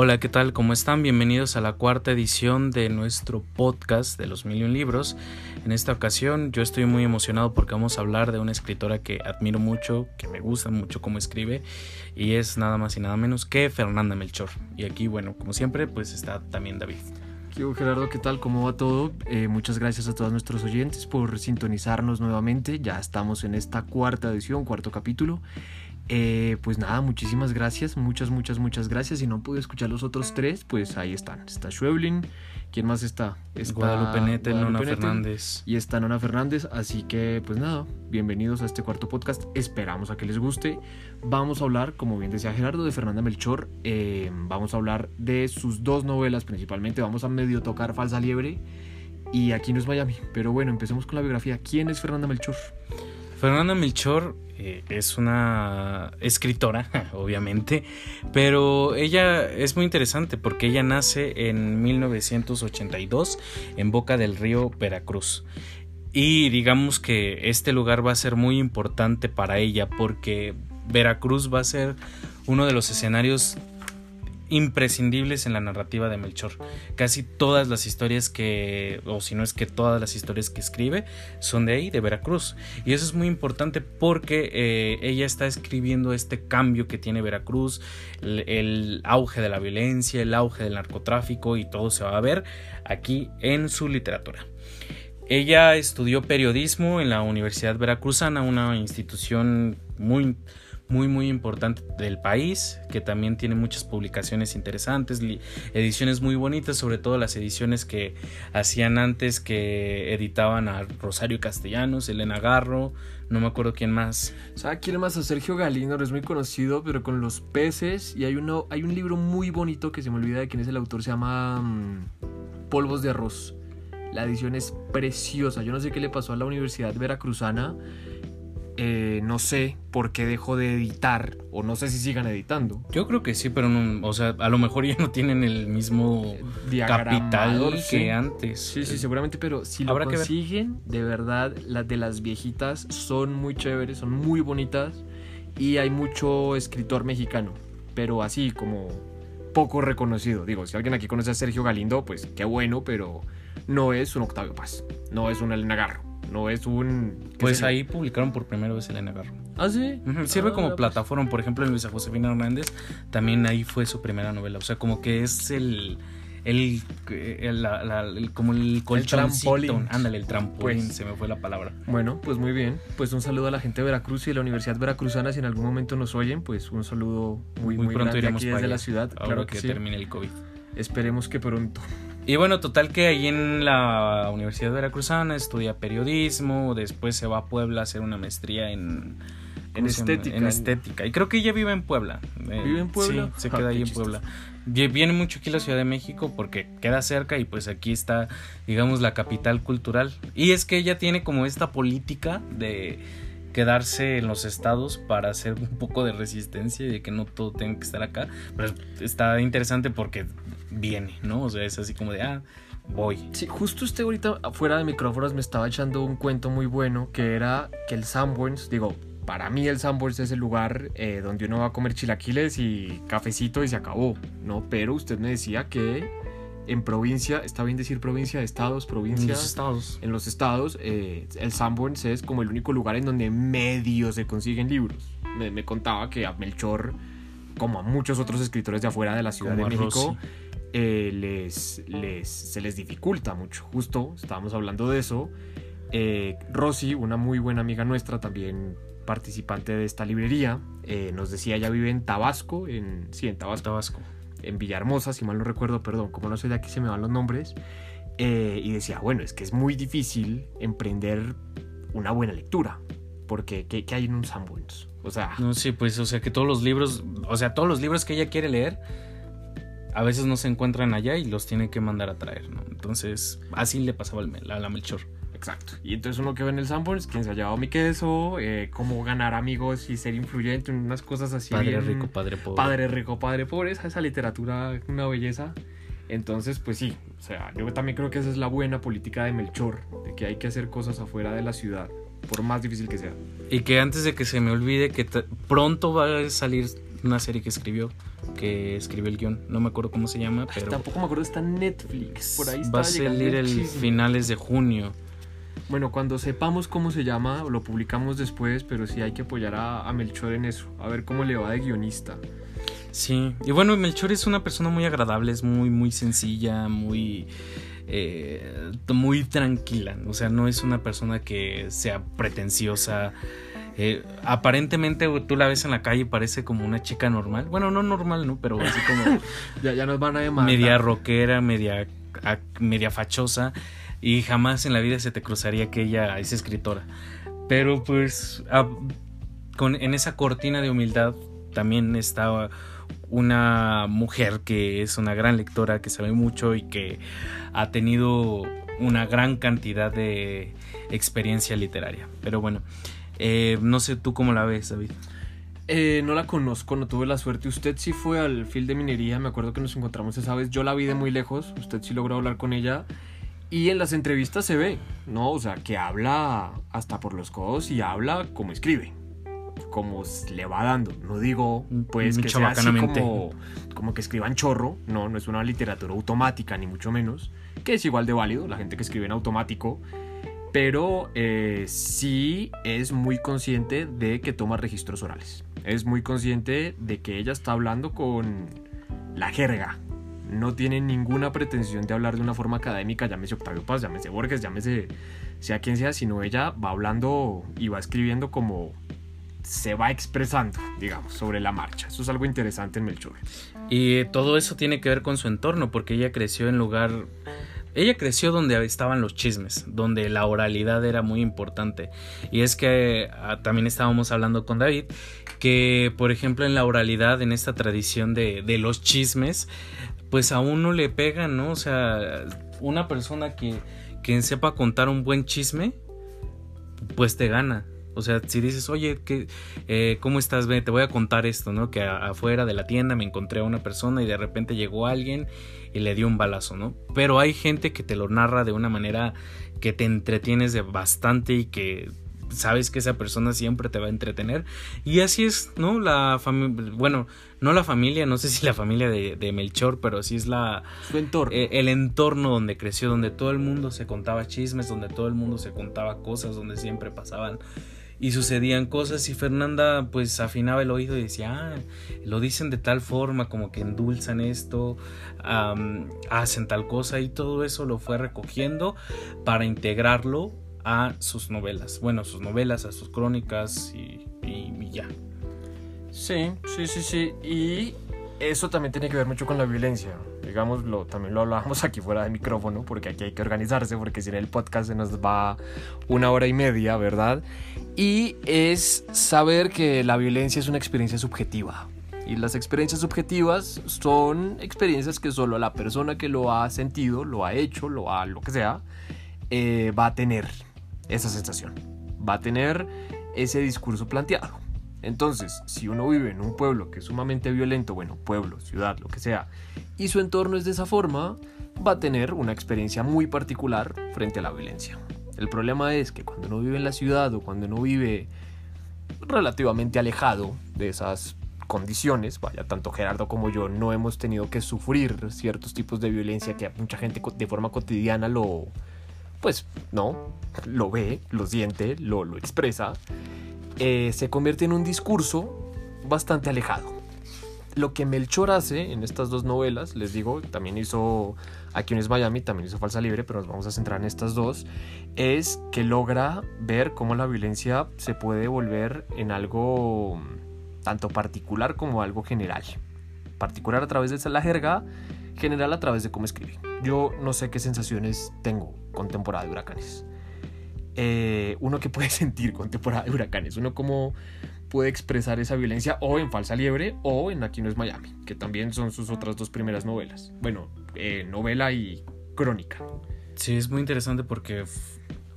Hola, ¿qué tal? ¿Cómo están? Bienvenidos a la cuarta edición de nuestro podcast de los Million Libros. En esta ocasión yo estoy muy emocionado porque vamos a hablar de una escritora que admiro mucho, que me gusta mucho cómo escribe y es nada más y nada menos que Fernanda Melchor. Y aquí, bueno, como siempre, pues está también David. Gerardo, ¿qué tal? ¿Cómo va todo? Eh, muchas gracias a todos nuestros oyentes por sintonizarnos nuevamente. Ya estamos en esta cuarta edición, cuarto capítulo. Eh, pues nada, muchísimas gracias, muchas, muchas, muchas gracias. Si no pude escuchar los otros tres, pues ahí están. Está Schweblin, ¿quién más está? está Guadalupe Nona Fernández. Y está Nona Fernández, así que pues nada, bienvenidos a este cuarto podcast. Esperamos a que les guste. Vamos a hablar, como bien decía Gerardo, de Fernanda Melchor. Eh, vamos a hablar de sus dos novelas principalmente. Vamos a medio tocar Falsa Liebre. Y aquí no es Miami. Pero bueno, empecemos con la biografía. ¿Quién es Fernanda Melchor? Fernanda Melchor eh, es una escritora, obviamente, pero ella es muy interesante porque ella nace en 1982 en Boca del Río, Veracruz. Y digamos que este lugar va a ser muy importante para ella porque Veracruz va a ser uno de los escenarios imprescindibles en la narrativa de Melchor. Casi todas las historias que, o si no es que todas las historias que escribe, son de ahí, de Veracruz. Y eso es muy importante porque eh, ella está escribiendo este cambio que tiene Veracruz, el, auge de la violencia, el auge del narcotráfico y todo se va a ver aquí en su literatura. Ella estudió periodismo en la Universidad Veracruzana, una institución muy muy muy importante del país, que también tiene muchas publicaciones interesantes, ediciones muy bonitas, sobre todo las ediciones que hacían antes que editaban a Rosario Castellanos, Elena Garro, no me acuerdo quién más. ¿Sabe quién más? A Sergio Galindo, es muy conocido, pero con los peces, y hay, uno, hay un libro muy bonito que se me olvida de quién es el autor, se llama mm, Polvos de Arroz. La edición es preciosa. Yo no sé qué le pasó a la Universidad Veracruzana eh, no sé por qué dejó de editar o no sé si sigan editando. Yo creo que sí, pero no, o sea, a lo mejor ya no tienen el mismo capital que antes. Sí, sí, seguramente, pero si lo consiguen, de verdad, las de las viejitas son muy chéveres, son muy bonitas y hay mucho escritor mexicano, pero así como poco reconocido. Digo, si alguien aquí conoce a Sergio Galindo, pues qué bueno, pero no es un Octavio Paz, no es un Elena Garro no es un... Pues ahí publicaron por primera vez Elena Garro. ¿Ah, sí? Sirve como ah, pues. plataforma, por ejemplo, en Luisa Josefina Hernández, también ahí fue su primera novela. O sea, como que es el... El, como el colchoncito. Ándale, el trampolín, pues. se me fue la palabra. Bueno, pues muy bien. Pues un saludo a la gente de Veracruz y de la Universidad Veracruzana. Si en algún momento nos oyen, pues un saludo muy, muy, pronto grande aquí desde la ciudad. claro que, que termine el COVID. Esperemos que pronto. Y bueno, total que ahí en la Universidad Veracruzana estudia periodismo, después se va a Puebla a hacer una maestría en, en estética. En estética. Y creo que ella vive en Puebla. Eh, ¿Vive en Puebla? Sí, se queda ahí en Puebla. Viene mucho aquí a la Ciudad de México porque queda cerca y pues aquí está, digamos, la capital cultural. Y es que ella tiene como esta política de quedarse en los estados para hacer un poco de resistencia y de que no todo tenga que estar acá. Pero está interesante porque viene, ¿no? O sea, es así como de, ah, voy. Sí, justo usted ahorita afuera de micrófonos me estaba echando un cuento muy bueno que era que el Sanborns, digo, para mí el Sanborns es el lugar eh, donde uno va a comer chilaquiles y cafecito y se acabó, ¿no? Pero usted me decía que en provincia, está bien decir provincia, estados, provincias. En los estados. En los estados, eh, el Sanborns es como el único lugar en donde medio se consiguen libros. Me, me, contaba que a Melchor, como a muchos otros escritores de afuera de la Ciudad de México, eh, les, les, se les dificulta mucho. Justo estábamos hablando de eso. Eh, Rosy, una muy buena amiga nuestra, también participante de esta librería, eh, nos decía, ella vive en Tabasco, en, sí, en Tabasco, Tabasco, en Villahermosa, si mal no recuerdo, perdón, como no soy de aquí se me van los nombres, y decía, bueno, es que es muy difícil emprender una buena lectura, porque ¿qué, hay en un Sanborns? O sea... No, sí, pues, o sea, que todos los libros, o sea, todos los libros que ella quiere leer, a veces no se encuentran allá y los tiene que mandar a traer, ¿no? Entonces, así le pasaba a la Melchor. Exacto. Y entonces uno que ve en el Sanborns, quién se ha llevado mi queso, eh, cómo ganar amigos y ser influyente, unas cosas así. Padre rico, padre pobre. Padre rico, padre pobre, esa, esa literatura, una belleza. Entonces, pues sí, o sea, yo también creo que esa es la buena política de Melchor, de que hay que hacer cosas afuera de la ciudad, por más difícil que sea. Y que antes de que se me olvide, que pronto va a salir una serie que escribió que escribió el guion. No me acuerdo cómo se llama, pero. Tampoco me acuerdo, está en Netflix. Por ahí está Va a salir el finales de junio. Bueno, cuando sepamos cómo se llama, lo publicamos después, pero sí hay que apoyar a, Melchor en eso, a ver cómo le va de guionista. Sí, y bueno, Melchor es una persona muy agradable, es muy, muy sencilla, muy. Eh, muy tranquila. O sea, no es una persona que sea pretenciosa. Eh, aparentemente tú la ves en la calle y parece como una chica normal. Bueno, no normal, ¿no? Pero así como. ya, ya nos van a llamar. Media rockera, media, media fachosa. Y jamás en la vida se te cruzaría que ella es escritora. Pero pues en esa cortina de humildad también está una mujer que es una gran lectora, que sabe mucho y que ha tenido una gran cantidad de experiencia literaria. Pero bueno, eh, no sé tú cómo la ves, David. Eh, no la conozco, no tuve la suerte. Usted sí fue al fil de minería, me acuerdo que nos encontramos esa vez. Yo la vi de muy lejos, usted sí logró hablar con ella. Y en las entrevistas se ve, ¿no? O sea, que habla hasta por los codos y habla como escribe como le va dando. No digo, pues, que sea así como, como que escriban chorro. No, no es una literatura automática, ni mucho menos. Que es igual de válido, la gente que escribe en automático. Pero eh, sí es muy consciente de que toma registros orales. Es muy consciente de que ella está hablando con la jerga. No tiene ninguna pretensión de hablar de una forma académica, llámese Octavio Paz, llámese Borges, llámese sea quien sea, sino ella va hablando y va escribiendo como se va expresando, digamos, sobre la marcha. Eso es algo interesante en Melchor. Y todo eso tiene que ver con su entorno, porque ella creció en lugar... Ella creció donde estaban los chismes, donde la oralidad era muy importante. Y es que ah, también estábamos hablando con David, que por ejemplo en la oralidad, en esta tradición de los chismes, pues a uno le pegan, ¿no? O sea, una persona que, que sepa contar un buen chisme, pues te gana. O sea, si dices, oye, ¿qué, eh, ¿cómo estás? Te voy a contar esto, ¿no? Que afuera de la tienda me encontré a una persona y de repente llegó alguien y le dio un balazo, ¿no? Pero hay gente que te lo narra de una manera que te entretienes de bastante y que sabes que esa persona siempre te va a entretener. Y así es, ¿no? La familia, bueno, no la familia, no sé si la familia de, Melchor, pero sí es la... Su entorno. Eh, el entorno donde creció, donde todo el mundo se contaba chismes, donde todo el mundo se contaba cosas, donde siempre pasaban y sucedían cosas y Fernanda pues afinaba el oído y decía, ah, lo dicen de tal forma como que endulzan esto, hacen tal cosa y todo eso lo fue recogiendo para integrarlo a sus novelas. Bueno, sus novelas, a sus crónicas y, ya. Sí, sí, sí, sí. Y eso también tiene que ver mucho con la violencia. Digámoslo, también lo hablábamos aquí fuera de micrófono, porque aquí hay que organizarse, porque si en el podcast se nos va una hora y media, ¿verdad? Y es saber que la violencia es una experiencia subjetiva. Y las experiencias subjetivas son experiencias que solo la persona que lo ha sentido, lo ha hecho, lo ha lo que sea, eh, va a tener esa sensación, va a tener ese discurso planteado. Entonces, si uno vive en un pueblo que es sumamente violento, bueno, pueblo, ciudad, lo que sea, y su entorno es de esa forma, va a tener una experiencia muy particular frente a la violencia. El problema es que cuando uno vive en la ciudad o cuando uno vive relativamente alejado de esas condiciones, vaya, tanto Gerardo como yo no hemos tenido que sufrir ciertos tipos de violencia que mucha gente de forma cotidiana lo, pues no, lo ve, lo siente, lo, lo expresa, eh, se convierte en un discurso bastante alejado. Lo que Melchor hace en estas dos novelas, les digo, también hizo Aquí es Miami, también hizo Falsa Libre, pero nos vamos a centrar en estas dos, es que logra ver cómo la violencia se puede volver en algo tanto particular como algo general. Particular a través de la jerga, general a través de cómo escribe. Yo no sé qué sensaciones tengo con temporada de huracanes. Eh, uno que puede sentir con temporada de huracanes, uno como puede expresar esa violencia o en Falsa Liebre o en Aquí no es Miami, que también son sus otras dos primeras novelas. Bueno, eh, novela y crónica. Sí, es muy interesante porque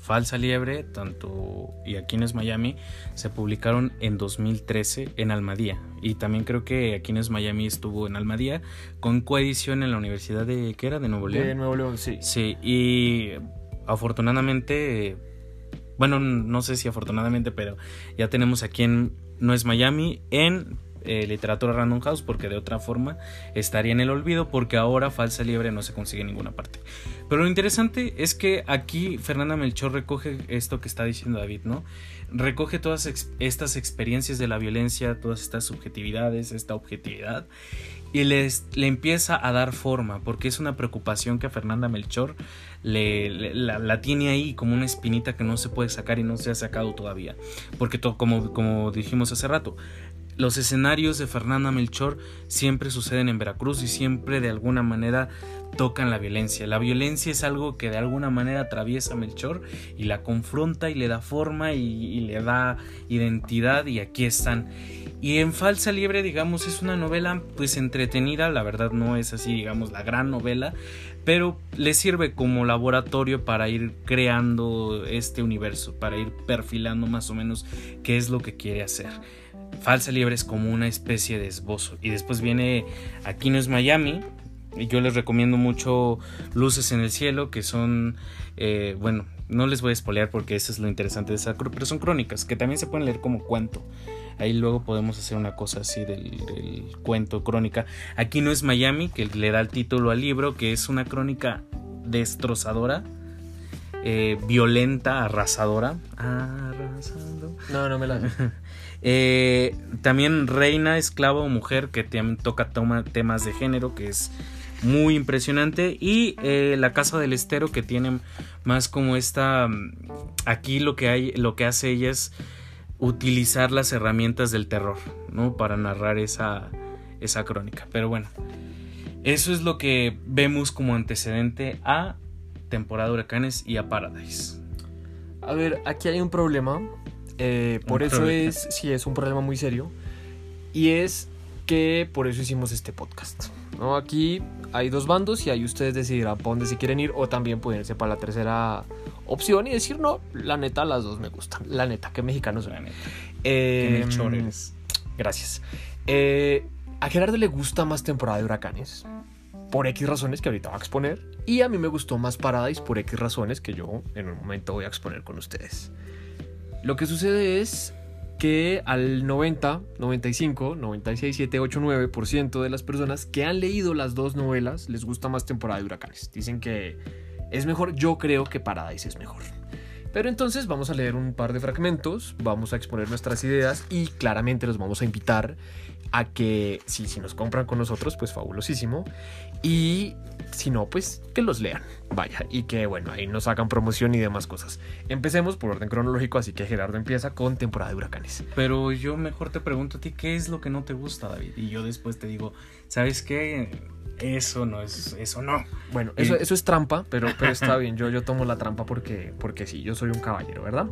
Falsa Liebre, tanto y Aquí no es Miami, se publicaron en 2013 en Almadía. Y también creo que Aquí no es Miami estuvo en Almadía con coedición en la Universidad de, ¿qué era? De Nuevo León. De Nuevo León, sí. Sí, y afortunadamente, bueno, no sé si afortunadamente, pero ya tenemos aquí en No es Miami en eh, literatura Random House porque de otra forma estaría en el olvido porque ahora Falsa Liebre no se consigue en ninguna parte. Pero lo interesante es que aquí Fernanda Melchor recoge esto que está diciendo David, ¿no? Recoge todas estas experiencias de la violencia, todas estas subjetividades, esta objetividad y les, le empieza a dar forma, porque es una preocupación que a Fernanda Melchor le, la, tiene ahí como una espinita que no se puede sacar y no se ha sacado todavía. Porque todo, como, como dijimos hace rato, los escenarios de Fernanda Melchor siempre suceden en Veracruz y siempre de alguna manera tocan la violencia. La violencia es algo que de alguna manera atraviesa a Melchor y la confronta y le da forma y le da identidad y aquí están. Y en Falsa Liebre, digamos, es una novela pues entretenida, la verdad no es así, digamos, la gran novela, pero le sirve como laboratorio para ir creando este universo, para ir perfilando más o menos qué es lo que quiere hacer. Falsa Liebre es como una especie de esbozo. Y después viene Aquí no es Miami. Y yo les recomiendo mucho Luces en el Cielo, que son, eh, bueno, no les voy a espolear porque eso es lo interesante de esa, pero son crónicas, que también se pueden leer como cuento. Ahí luego podemos hacer una cosa así del, cuento, crónica. Aquí no es Miami, que le da el título al libro, que es una crónica destrozadora, eh, violenta, arrasadora. Arrasando. No, no me la. eh, también Reina, Esclava o Mujer, que también toca temas de género, que es muy impresionante. Y eh, La Casa del Estero, que tiene más como esta. Aquí lo que hay, lo que hace ella es utilizar las herramientas del terror, ¿no? Para narrar esa, esa crónica. Pero bueno, eso es lo que vemos como antecedente a temporada de huracanes y a Paradise. A ver, aquí hay un problema. Eh, por eso es, sí, es un problema muy serio. Y es que por eso hicimos este podcast. ¿no? Aquí hay dos bandos y ahí ustedes decidirán para dónde se quieren ir o también pueden irse para la tercera opción y decir, no, la neta, las dos me gustan. La neta, que mexicanos son. La neta. Eh, gracias. Eh, a Gerardo le gusta más temporada de huracanes. Por X razones que ahorita va a exponer. Y a mí me gustó más Paradise por X razones que yo en un momento voy a exponer con ustedes. Lo que sucede es que al 90, 95, 96, 7, 8, 9% de las personas que han leído las dos novelas les gusta más temporada de huracanes. Dicen que es mejor, yo creo que Paradise es mejor. Pero entonces vamos a leer un par de fragmentos, vamos a exponer nuestras ideas y claramente los vamos a invitar a que si, si nos compran con nosotros, pues fabulosísimo. Y si no, pues que los lean. Vaya, y que bueno, ahí nos hagan promoción y demás cosas. Empecemos por orden cronológico, así que Gerardo empieza con temporada de huracanes. Pero yo mejor te pregunto a ti, ¿qué es lo que no te gusta, David? Y yo después te digo, ¿sabes qué? Eso no es, eso no. Bueno, eso, eso es trampa, pero, pero está bien. Yo, yo tomo la trampa porque, porque sí, yo soy un caballero, ¿verdad?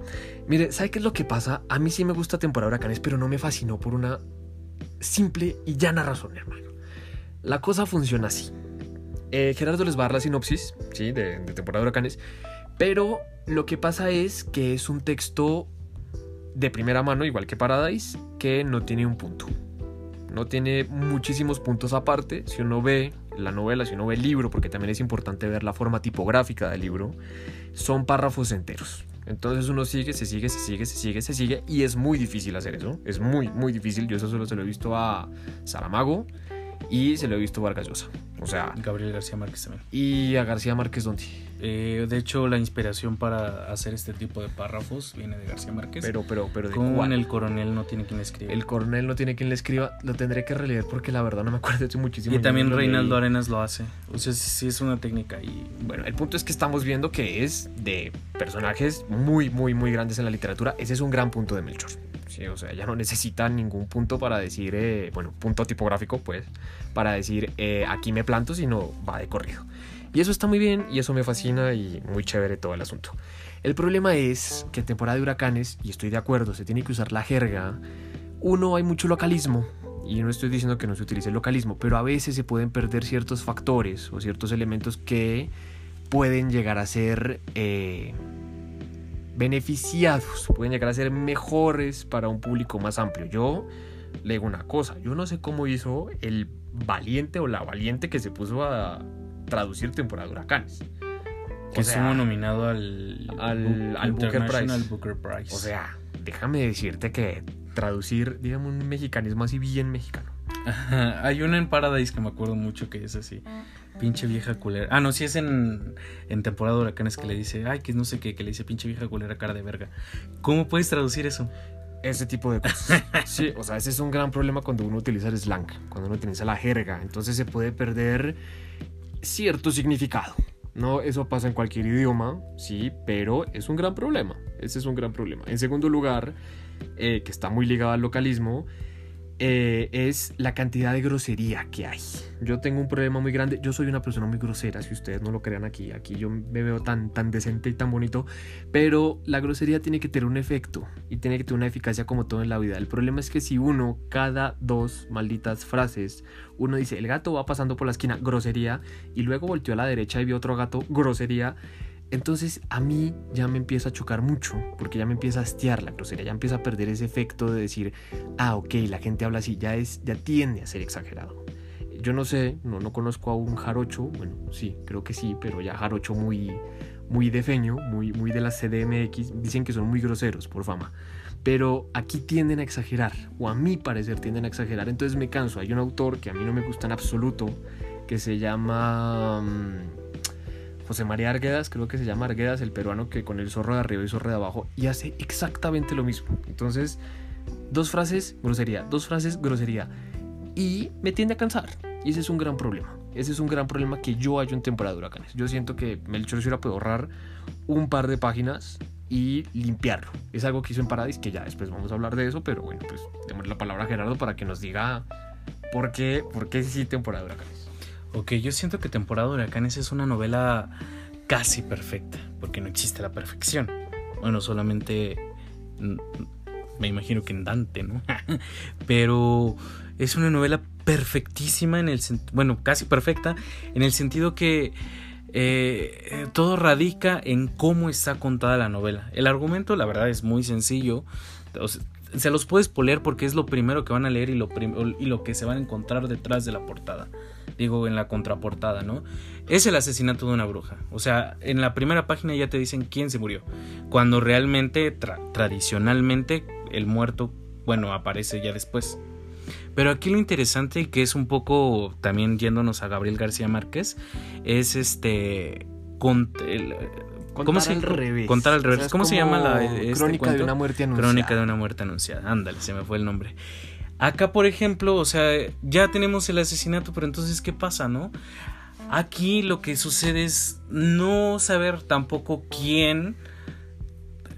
Mire, ¿sabe qué es lo que pasa? A mí sí me gusta temporada de huracanes, pero no me fascinó por una simple y llana razón, hermano. La cosa funciona así. Eh, Gerardo les va a dar la sinopsis, ¿sí? De, de temporada de huracanes. Pero lo que pasa es que es un texto de primera mano, igual que Paradise, que no tiene un punto no tiene muchísimos puntos aparte. Si uno ve la novela, si uno ve el libro, porque también es importante ver la forma tipográfica del libro, son párrafos enteros. Entonces uno sigue, se sigue, se sigue, se sigue, se sigue, y es muy difícil hacer eso. Es muy, muy difícil. Yo eso solo se lo he visto a Saramago y se lo he visto a Vargas Llosa. O sea. Gabriel García Márquez también. Y a García Márquez, ¿dónde? Eh, de hecho, la inspiración para hacer este tipo de párrafos viene de García Márquez. Pero, pero, pero, ¿de Con el coronel no tiene quien le escriba. El coronel no tiene quien le escriba. Lo tendré que releer porque la verdad no me acuerdo de muchísimo. Y también Reinaldo Arenas lo hace. O sea, sí es una técnica. Y bueno, el punto es que estamos viendo que es de personajes muy, muy, muy grandes en la literatura. Ese es un gran punto de Melchor. Sí, o sea, ya no necesita ningún punto para decir, eh, bueno, punto tipográfico, pues, para decir eh, aquí me planto, sino va de corrido. Y eso está muy bien y eso me fascina y muy chévere todo el asunto. El problema es que en temporada de huracanes, y estoy de acuerdo, se tiene que usar la jerga. Uno, hay mucho localismo. Y no estoy diciendo que no se utilice el localismo, pero a veces se pueden perder ciertos factores o ciertos elementos que pueden llegar a ser eh, beneficiados, pueden llegar a ser mejores para un público más amplio. Yo le digo una cosa, yo no sé cómo hizo el valiente o la valiente que se puso a traducir temporada de huracanes. Que estuvo nominado al, al, al Booker, Prize. Booker Prize. O sea, déjame decirte que traducir, digamos, un mexicanismo así bien mexicano. Hay una en Paradise que me acuerdo mucho que es así. Pinche vieja culera. Ah, no, si es en, en temporada de huracanes que le dice, ay, que no sé qué, que le dice pinche vieja culera cara de verga. ¿Cómo puedes traducir eso? Ese tipo de cosas. Sí, o sea, ese es un gran problema cuando uno utiliza el slang, cuando uno utiliza la jerga. Entonces se puede perder cierto significado. No, eso pasa en cualquier idioma, sí, pero es un gran problema. Ese es un gran problema. En segundo lugar, eh, que está muy ligado al localismo, eh, es la cantidad de grosería que hay. Yo tengo un problema muy grande. Yo soy una persona muy grosera, si ustedes no lo crean aquí. Aquí yo me veo tan, tan decente y tan bonito. Pero la grosería tiene que tener un efecto y tiene que tener una eficacia como todo en la vida. El problema es que si uno, cada dos malditas frases, uno dice, el gato va pasando por la esquina, grosería, y luego volteó a la derecha y vio otro gato, grosería entonces a mí ya me empieza a chocar mucho, porque ya me empieza a hastiar la grosería, ya empieza a perder ese efecto de decir, ah, ok, la gente habla así, ya, es, ya tiende a ser exagerado. Yo no sé, no, no conozco a un jarocho, bueno, sí, creo que sí, pero ya jarocho muy, muy de feño, muy, muy de la CDMX, dicen que son muy groseros por fama. Pero aquí tienden a exagerar, o a mi parecer tienden a exagerar, entonces me canso. Hay un autor que a mí no me gusta en absoluto, que se llama... José María Arguedas, creo que se llama Arguedas, el peruano que con el zorro de arriba y zorro de abajo, y hace exactamente lo mismo. Entonces, dos frases, grosería, dos frases, grosería. Y me tiende a cansar. Y ese es un gran problema. Ese es un gran problema que yo hallo en temporada de huracanes. Yo siento que Melchor se hubiera ahorrar un par de páginas y limpiarlo. Es algo que hizo en Paradis, que ya después vamos a hablar de eso, pero bueno, pues démosle la palabra a Gerardo para que nos diga por qué, por qué sí temporada de huracanes. Ok, yo siento que Temporada de Huracanes es una novela casi perfecta, porque no existe la perfección. Bueno, solamente me imagino que en Dante, ¿no? Pero es una novela perfectísima en el bueno, casi perfecta en el sentido que eh, todo radica en cómo está contada la novela. El argumento, la verdad, es muy sencillo. se los puedes poner porque es lo primero que van a leer y lo, y lo que se van a encontrar detrás de la portada digo en la contraportada, ¿no? Es el asesinato de una bruja. O sea, en la primera página ya te dicen quién se murió. Cuando realmente, tradicionalmente, el muerto, bueno, aparece ya después. Pero aquí lo interesante, que es un poco también yéndonos a Gabriel García Márquez, es este... ¿Cómo se, al revés. Contar al revés. ¿Cómo se llama la este Crónica de una muerte anunciada? Crónica de una muerte anunciada. Ándale, se me fue el nombre. Acá, por ejemplo, o sea, ya tenemos el asesinato, pero entonces, ¿qué pasa, no? Aquí lo que sucede es no saber tampoco quién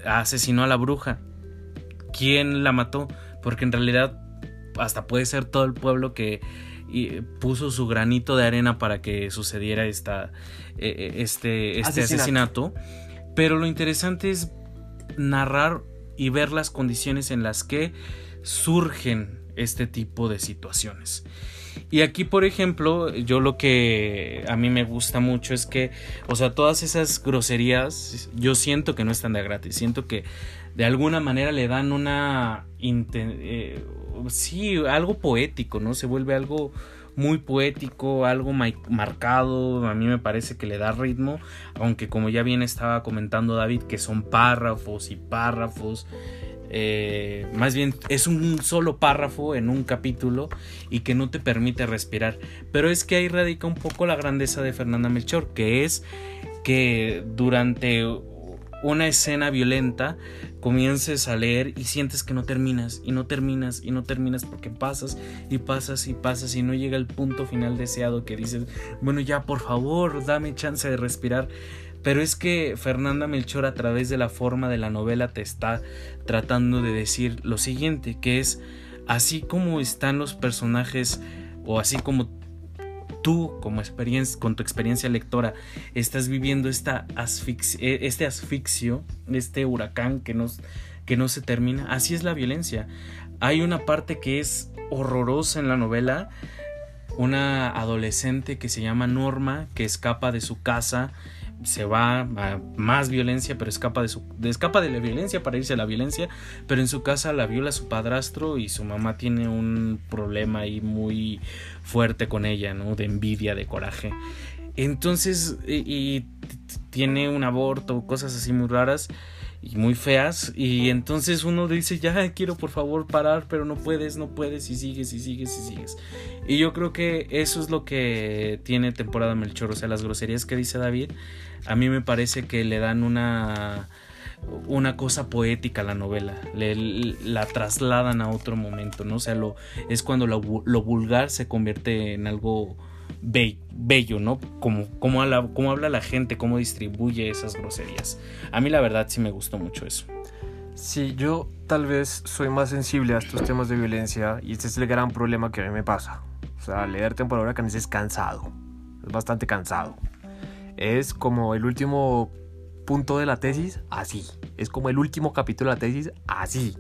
asesinó a la bruja, quién la mató, porque en realidad hasta puede ser todo el pueblo que puso su granito de arena para que sucediera esta, e, e, este, este asesinato. Pero lo interesante es narrar y ver las condiciones en las que surgen este tipo de situaciones. Y aquí, por ejemplo, yo lo que a mí me gusta mucho es que, o sea, todas esas groserías, yo siento que no están de gratis, siento que de alguna manera le dan una... Eh, sí, algo poético, ¿no? Se vuelve algo muy poético, algo marcado, a mí me parece que le da ritmo, aunque como ya bien estaba comentando David, que son párrafos y párrafos eh, más bien es un solo párrafo en un capítulo y que no te permite respirar. Pero es que ahí radica un poco la grandeza de Fernanda Melchor, que es que durante una escena violenta comiences a leer y sientes que no terminas y no terminas y no terminas porque pasas y pasas y pasas y no llega el punto final deseado que dices, bueno ya por favor dame chance de respirar pero es que Fernanda Melchor a través de la forma de la novela te está tratando de decir lo siguiente, que es así como están los personajes o así como tú como experiencia con tu experiencia lectora estás viviendo esta e, este asfixio, este huracán que que no se termina, así es la violencia. Hay una parte que es horrorosa en la novela, una adolescente que se llama Norma que escapa de su casa se va a más violencia, pero escapa de, su, escapa de la violencia para irse a la violencia, pero en su casa la viola su padrastro y su mamá tiene un problema ahí muy fuerte con ella, ¿no? De envidia, de coraje. Entonces, y, tiene un aborto, cosas así muy raras. y muy feas y entonces uno dice ya quiero por favor parar pero no puedes no puedes y sigues y sigues y sigues y yo creo que eso es lo que tiene temporada Melchor o sea las groserías que dice David a mí me parece que le dan una una cosa poética a la novela, le, la trasladan a otro momento, ¿no? O sea, lo, es cuando lo, vulgar se convierte en algo bello, ¿no? Como, como, habla la gente, cómo distribuye esas groserías. A mí la verdad sí me gustó mucho eso. Sí, yo tal vez soy más sensible a estos temas de violencia y este es el gran problema que a mí me pasa. O sea, leer temporada Huracanes es cansado, es bastante cansado. Es como el último punto de la tesis, así. Es como el último capítulo de la tesis, así.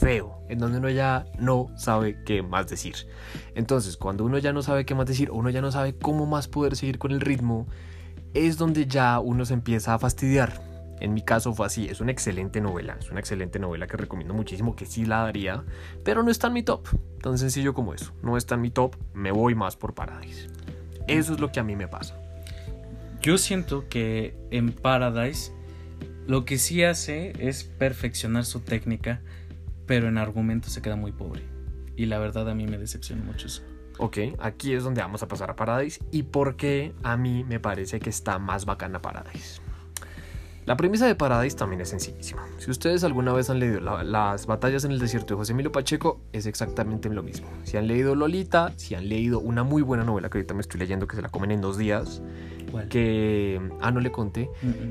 Feo, en donde uno ya no sabe qué más decir. Entonces, cuando uno ya no sabe qué más decir, uno ya no sabe cómo más poder seguir con el ritmo, es donde ya uno se empieza a fastidiar. En mi caso fue así, es una excelente novela, es una excelente novela que recomiendo muchísimo, que sí la daría, pero no está en mi top, tan sencillo como eso, no está en mi top, me voy más por Paradise. Eso es lo que a mí me pasa. Yo siento que en Paradise lo que sí hace es perfeccionar su técnica, pero en argumento se queda muy pobre. Y la verdad a mí me decepciona mucho eso. Ok, aquí es donde vamos a pasar a Paradise y por qué a mí me parece que está más bacana Paradise. La premisa de Paradise también es sencillísima. Si ustedes alguna vez han leído las batallas en el desierto de José Emilio Pacheco, es exactamente lo mismo. Si han leído Lolita, si han leído una muy buena novela que ahorita me estoy leyendo que se la comen en dos días, que, ah, no le conté,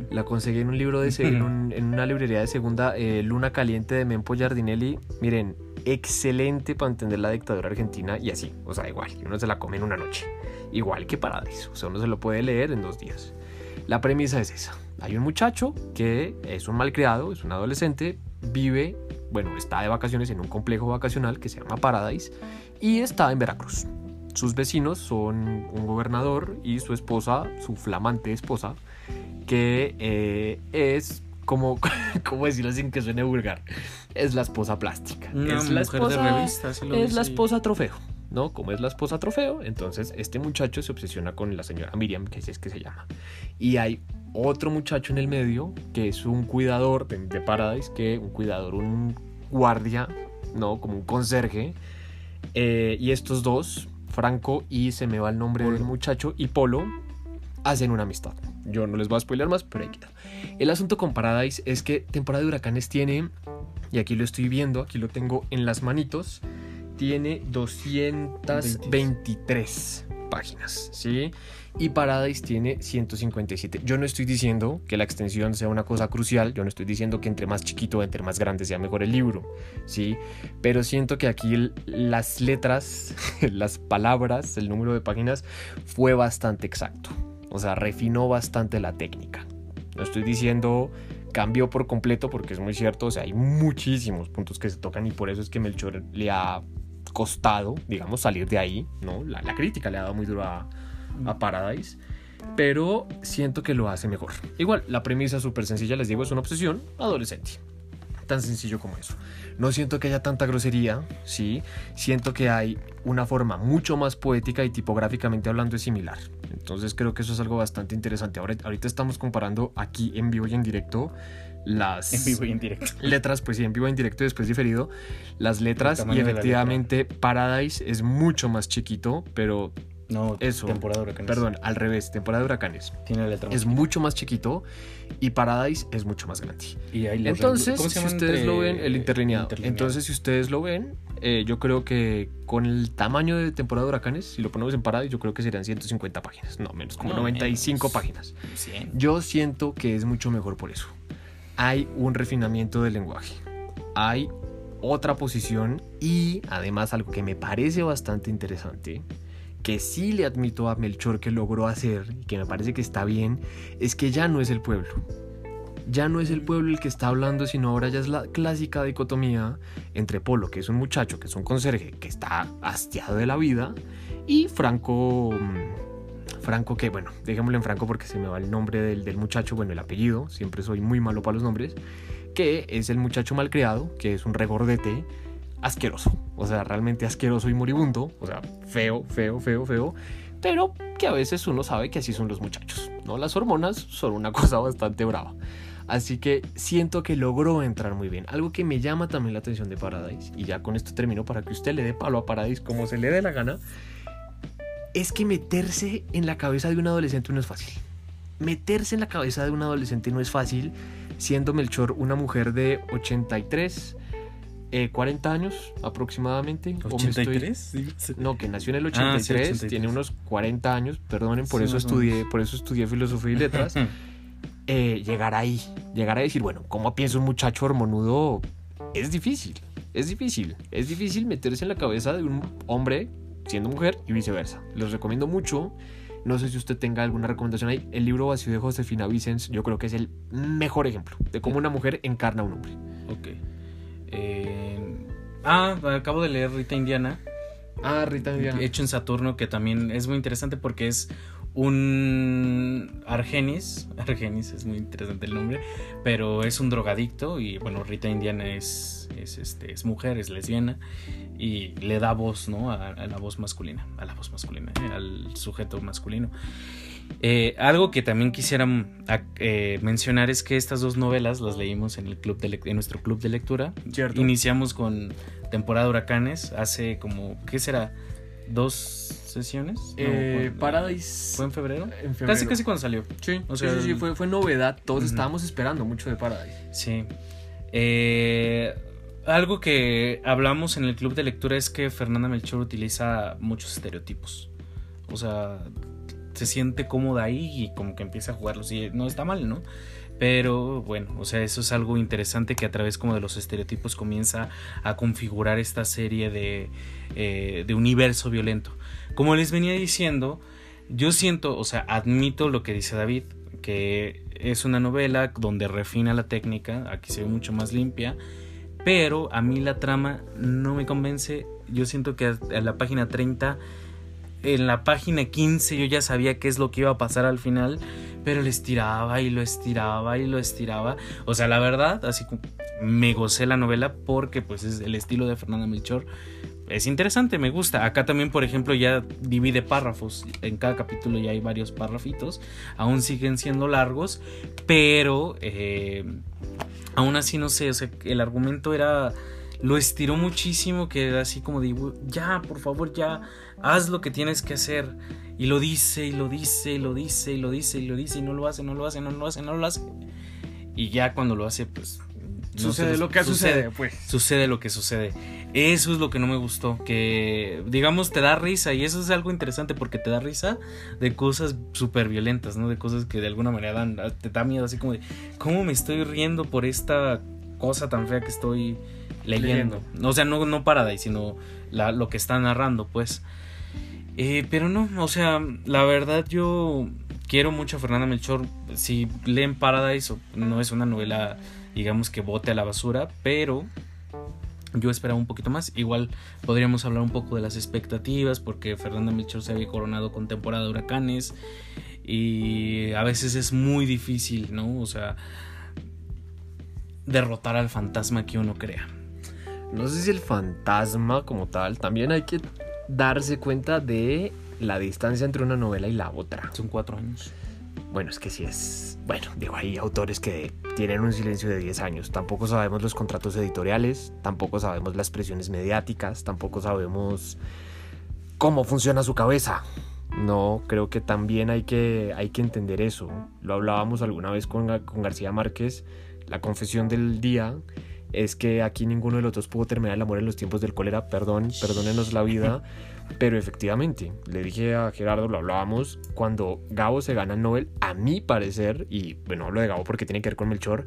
la conseguí en un libro de, en, en, una librería de segunda, eh, Luna Caliente de Mempo Giardinelli. Miren, excelente para entender la dictadura argentina y así, o sea, igual, uno se la come en una noche, igual que Paradise, o sea, uno se lo puede leer en dos días. La premisa es esa hay un muchacho que es un malcriado, es un adolescente, vive, bueno, está de vacaciones en un complejo vacacional que se llama Paradise y está en Veracruz. Sus vecinos son un gobernador y su esposa, su flamante esposa, que eh, es como, ¿cómo decirlo sin que suene vulgar? Es la esposa plástica. es la esposa, de revista, es la esposa trofeo. ¿no? Como es la esposa trofeo, entonces este muchacho se obsesiona con la señora Miriam, que es que se llama. Y hay otro muchacho en el medio que es un cuidador de, Paradise, que un cuidador, un guardia, ¿no? Como un conserje. Eh, y estos dos, Franco y se me va el nombre del muchacho, y Polo, hacen una amistad. Yo no les voy a spoiler más, pero ahí queda. El asunto con Paradise es que temporada de huracanes tiene, y aquí lo estoy viendo, aquí lo tengo en las manitos, tiene 223 páginas, ¿sí? Y Paradise tiene 157. Yo no estoy diciendo que la extensión sea una cosa crucial, yo no estoy diciendo que entre más chiquito entre más grande sea mejor el libro, ¿sí? Pero siento que aquí las letras, las palabras, el número de páginas fue bastante exacto. O sea, refinó bastante la técnica. No estoy diciendo cambió por completo porque es muy cierto, o sea, hay muchísimos puntos que se tocan y por eso es que Melchor le ha costado, digamos, salir de ahí, ¿no? La, la crítica le ha dado muy duro a, a Paradise, pero siento que lo hace mejor. Igual, la premisa súper sencilla, les digo, es una obsesión adolescente. Tan sencillo como eso. No siento que haya tanta grosería, sí. Siento que hay una forma mucho más poética y tipográficamente hablando es similar. Entonces creo que eso es algo bastante interesante. Ahora, ahorita estamos comparando aquí en vivo y en directo las en vivo y en directo. letras, pues sí, en vivo y en directo y después diferido, las letras y efectivamente Paradise es mucho más chiquito, pero no, eso. Temporada de huracanes. Perdón, al revés, temporada de huracanes. Tiene letra Es mucho más chiquito y Paradise es mucho más grande. Y Entonces, si ustedes lo ven, el interlineado. Entonces, si ustedes lo ven, eh, yo creo que con el tamaño de temporada de huracanes, si lo ponemos en Paradise, yo creo que serían 150 páginas. No, menos, como 95 páginas. Yo siento que es mucho mejor por eso. Hay un refinamiento del lenguaje. Hay otra posición y además algo que me parece bastante interesante que sí le admito a Melchor que logró hacer y que me parece que está bien, es que ya no es el pueblo. Ya no es el pueblo el que está hablando, sino ahora ya es la clásica dicotomía entre Polo, que es un muchacho, que es un conserje, que está hastiado de la vida, y Franco... Mm, Franco, que bueno, dejémoslo en Franco porque se me va el nombre del, del muchacho, bueno, el apellido, siempre soy muy malo para los nombres, que es el muchacho malcriado, que es un regordete, asqueroso. O sea, realmente asqueroso y moribundo. O sea, feo, feo, feo, feo. Pero que a veces uno sabe que así son los muchachos. ¿no? Las hormonas son una cosa bastante brava. Así que siento que logró entrar muy bien. Algo que me llama también la atención de Paradise, y ya con esto termino para que usted le dé palo a Paradise como se le dé la gana, es que meterse en la cabeza de un adolescente no es fácil. Meterse en la cabeza de un adolescente no es fácil, siendo Melchor una mujer de 83, 40 eh, años aproximadamente. ¿83? No, que nació en el 83, ah, tiene unos 40 años, perdonen, por eso estudié, por eso estudié filosofía y letras. Eh, llegar ahí, llegar a decir, bueno, ¿cómo piensa un muchacho hormonudo? Es difícil, es difícil, es difícil meterse en la cabeza de un hombre siendo mujer y viceversa. Les recomiendo mucho. No sé si usted tenga alguna recomendación ahí. El libro vacío de Josefina Vicens, yo creo que es el mejor ejemplo de cómo una mujer encarna a un hombre. Ok. Eh, ah, acabo de leer Rita Indiana. Ah, Rita Indiana. Hecho en Saturno, que también es muy interesante porque es un Argenis, Argenis es muy interesante el nombre, pero es un drogadicto y bueno, Rita Indiana es, es, este, es mujer, es lesbiana y le da voz, ¿no? A, la voz masculina, a la voz masculina, ¿eh? al sujeto masculino. Eh, algo que también quisiera eh, mencionar es que estas dos novelas las leímos en, el club de en nuestro club de lectura. Iniciamos con Temporada Huracanes hace como, ¿qué será? ¿Dos sesiones? Eh, Paradise. ¿Fue en febrero? Casi, casi cuando salió. Sí, sí, sí, fue, fue novedad. Todos estábamos esperando mucho de Paradise. Sí. Eh, algo que hablamos en el club de lectura es que Fernanda Melchor utiliza muchos estereotipos. O sea, se siente cómoda ahí y como que empieza a jugarlos y no está mal, ¿no? Pero bueno, o sea, eso es algo interesante que a través como de los estereotipos comienza a configurar esta serie de, eh, de universo violento. Como les venía diciendo, yo siento, o sea, admito lo que dice David, que es una novela donde refina la técnica, aquí se ve mucho más limpia, pero a mí la trama no me convence. Yo siento que a la página 30 en la página 15 yo ya sabía qué es lo que iba a pasar al final, pero lo estiraba y lo estiraba y lo estiraba. O sea, la verdad, así me gocé la novela porque pues es el estilo de Fernanda Melchor. Es interesante, me gusta. Acá también, por ejemplo, ya divide párrafos. En cada capítulo ya hay varios párrafitos. Aún siguen siendo largos, pero eh, aún así no sé. O sea, el argumento era lo estiró muchísimo, que era así como de, ya, por favor, ya, haz lo que tienes que hacer. Y lo dice, y lo dice, y lo dice, y lo dice, y lo dice, y no lo hace, no lo hace, no lo hace, no lo hace. Y ya cuando lo hace, pues... sucede lo que sucede, pues. Sucede lo que sucede. Eso es lo que no me gustó, que digamos te da risa y eso es algo interesante porque te da risa de cosas súper violentas, ¿no? De cosas que de alguna manera dan, te da miedo, así como de, ¿cómo me estoy riendo por esta cosa tan fea que estoy leyendo. O sea, no, no Paradise, sino lo que está narrando, pues. Eh, pero no, o sea, la verdad yo quiero mucho a Fernanda Melchor. Si leen Paradise, no es una novela, digamos, que bote a la basura, pero yo esperaba un poquito más. Igual podríamos hablar un poco de las expectativas, porque Fernanda Melchor se había coronado con temporada de huracanes. Y a veces es muy difícil, ¿no? O sea, derrotar al fantasma que uno crea no sé si el fantasma como tal, también hay que darse cuenta de la distancia entre una novela y la otra. Son cuatro años. Bueno, es que sí es... Bueno, digo, hay autores que tienen un silencio de 10 años. Tampoco sabemos los contratos editoriales, tampoco sabemos las presiones mediáticas, tampoco sabemos cómo funciona su cabeza. No, creo que también hay que, hay que entender eso. Lo hablábamos alguna vez con, con García Márquez, la confesión del día es que aquí ninguno de los dos pudo terminar el amor en los tiempos del cólera, perdón, perdónenos la vida, pero efectivamente, le dije a Gerardo, lo hablábamos, cuando Gabo se gana el Nobel, a mi parecer, y bueno, hablo de Gabo porque tiene que ver con Melchor,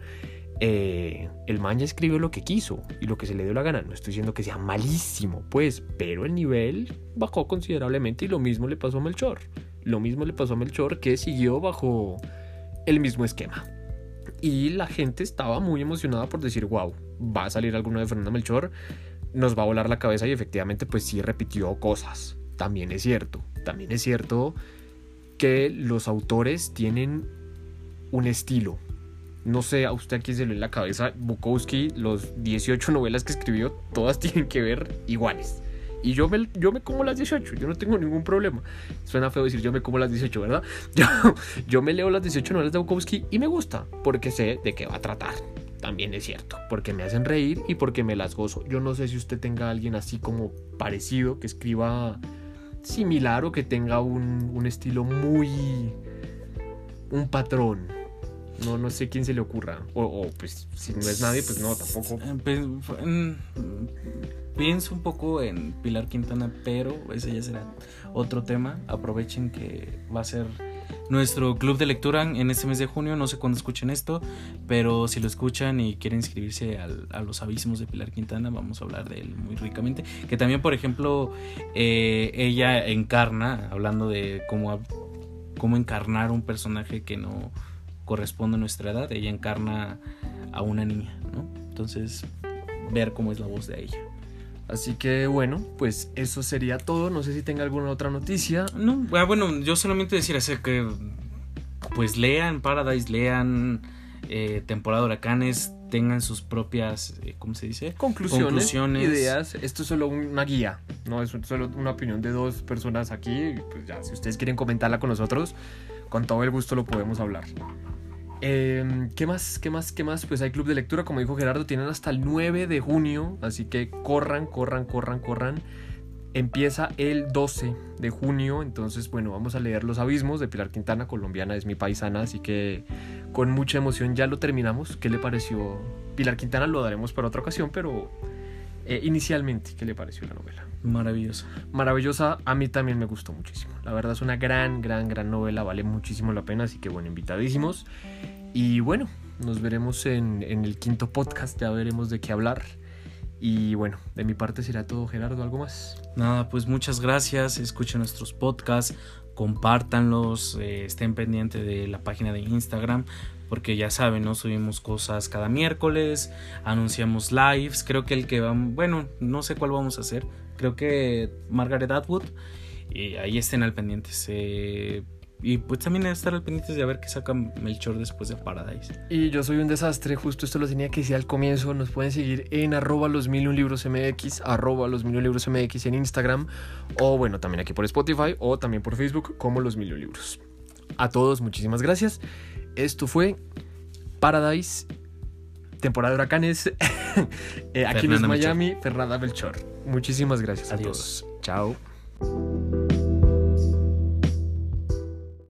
eh, el man ya escribió lo que quiso y lo que se le dio la gana. No estoy diciendo que sea malísimo, pues, pero el nivel bajó considerablemente y lo mismo le pasó a Melchor. Lo mismo le pasó a Melchor que siguió bajo el mismo esquema. Y la gente estaba muy emocionada por decir, wow, va a salir alguno de Fernando Melchor, nos va a volar la cabeza y efectivamente pues sí repitió cosas. También es cierto, también es cierto que los autores tienen un estilo. No sé, a usted aquí se le en la cabeza, Bukowski, los 18 novelas que escribió, todas tienen que ver iguales. Y yo me, yo me como las 18, yo no tengo ningún problema. Suena feo decir yo me como las 18, ¿verdad? Yo, yo me leo las 18 novelas de Bukowski y me gusta, porque sé de qué va a tratar. También es cierto, porque me hacen reír y porque me las gozo. Yo no sé si usted tenga a alguien así como parecido, que escriba similar o que tenga un, un estilo muy... un patrón no, no sé quién se le ocurra. O, pues si no es nadie, pues no, tampoco. Eh, pues, pienso un poco en Pilar Quintana, pero ese ya será otro tema. Aprovechen que va a ser nuestro club de lectura en este mes de junio. No sé cuándo escuchen esto, pero si lo escuchan y quieren inscribirse a los abismos de Pilar Quintana, vamos a hablar de él muy ricamente. Que también, por ejemplo, eh, ella encarna, hablando de cómo, cómo encarnar un personaje que no corresponde a nuestra edad, ella encarna a una niña, ¿no? Entonces, ver cómo es la voz de ella. Así que bueno, pues eso sería todo. No sé si tenga alguna otra noticia. No, ah, bueno, yo solamente decir así que pues lean Paradise, lean eh, temporada de huracanes, tengan sus propias, eh, ¿cómo se dice? Conclusiones, ideas. Esto es solo una guía, no es solo una opinión de dos personas aquí. Pues ya, si ustedes quieren comentarla con nosotros, con todo el gusto lo podemos hablar. Em, ¿Qué más? ¿Qué más? ¿Qué más? Pues hay club de lectura, como dijo Gerardo, tienen hasta el 9 de junio, así que corran, corran, corran, corran. Empieza el 12 de junio, entonces bueno, vamos a leer Los Abismos de Pilar Quintana, colombiana, es mi paisana, así que con mucha emoción ya lo terminamos. ¿Qué le pareció? Pilar Quintana lo daremos para otra ocasión, pero eh, inicialmente, ¿qué le pareció la novela? Maravillosa. Maravillosa, a mí también me gustó muchísimo. La verdad es una gran, gran, gran novela, vale muchísimo la pena, así que bueno, invitadísimos. Y bueno, nos veremos en, en el quinto podcast, ya veremos de qué hablar. Y bueno, de mi parte será todo, Gerardo, ¿algo más? Nada, pues muchas gracias, escuchen nuestros podcasts, compártanlos, eh, estén pendientes de la página de Instagram, porque ya saben, ¿no? Subimos cosas cada miércoles, anunciamos lives, creo que el que va, bueno, no sé cuál vamos a hacer, creo que Margaret Atwood, y ahí estén al pendiente. y pues también estar al pendiente de ver qué saca Melchor después de Paradise. Y yo soy un desastre, justo esto lo tenía que decir al comienzo. Nos pueden seguir en arroba los libros MX, arroba los mil en Instagram, o bueno, también aquí por Spotify, o también por Facebook como los mil libros. A todos, muchísimas gracias. Esto fue Paradise, temporada de huracanes, eh, aquí en Miami, Fernanda Melchor. Muchísimas gracias a todos. Chao.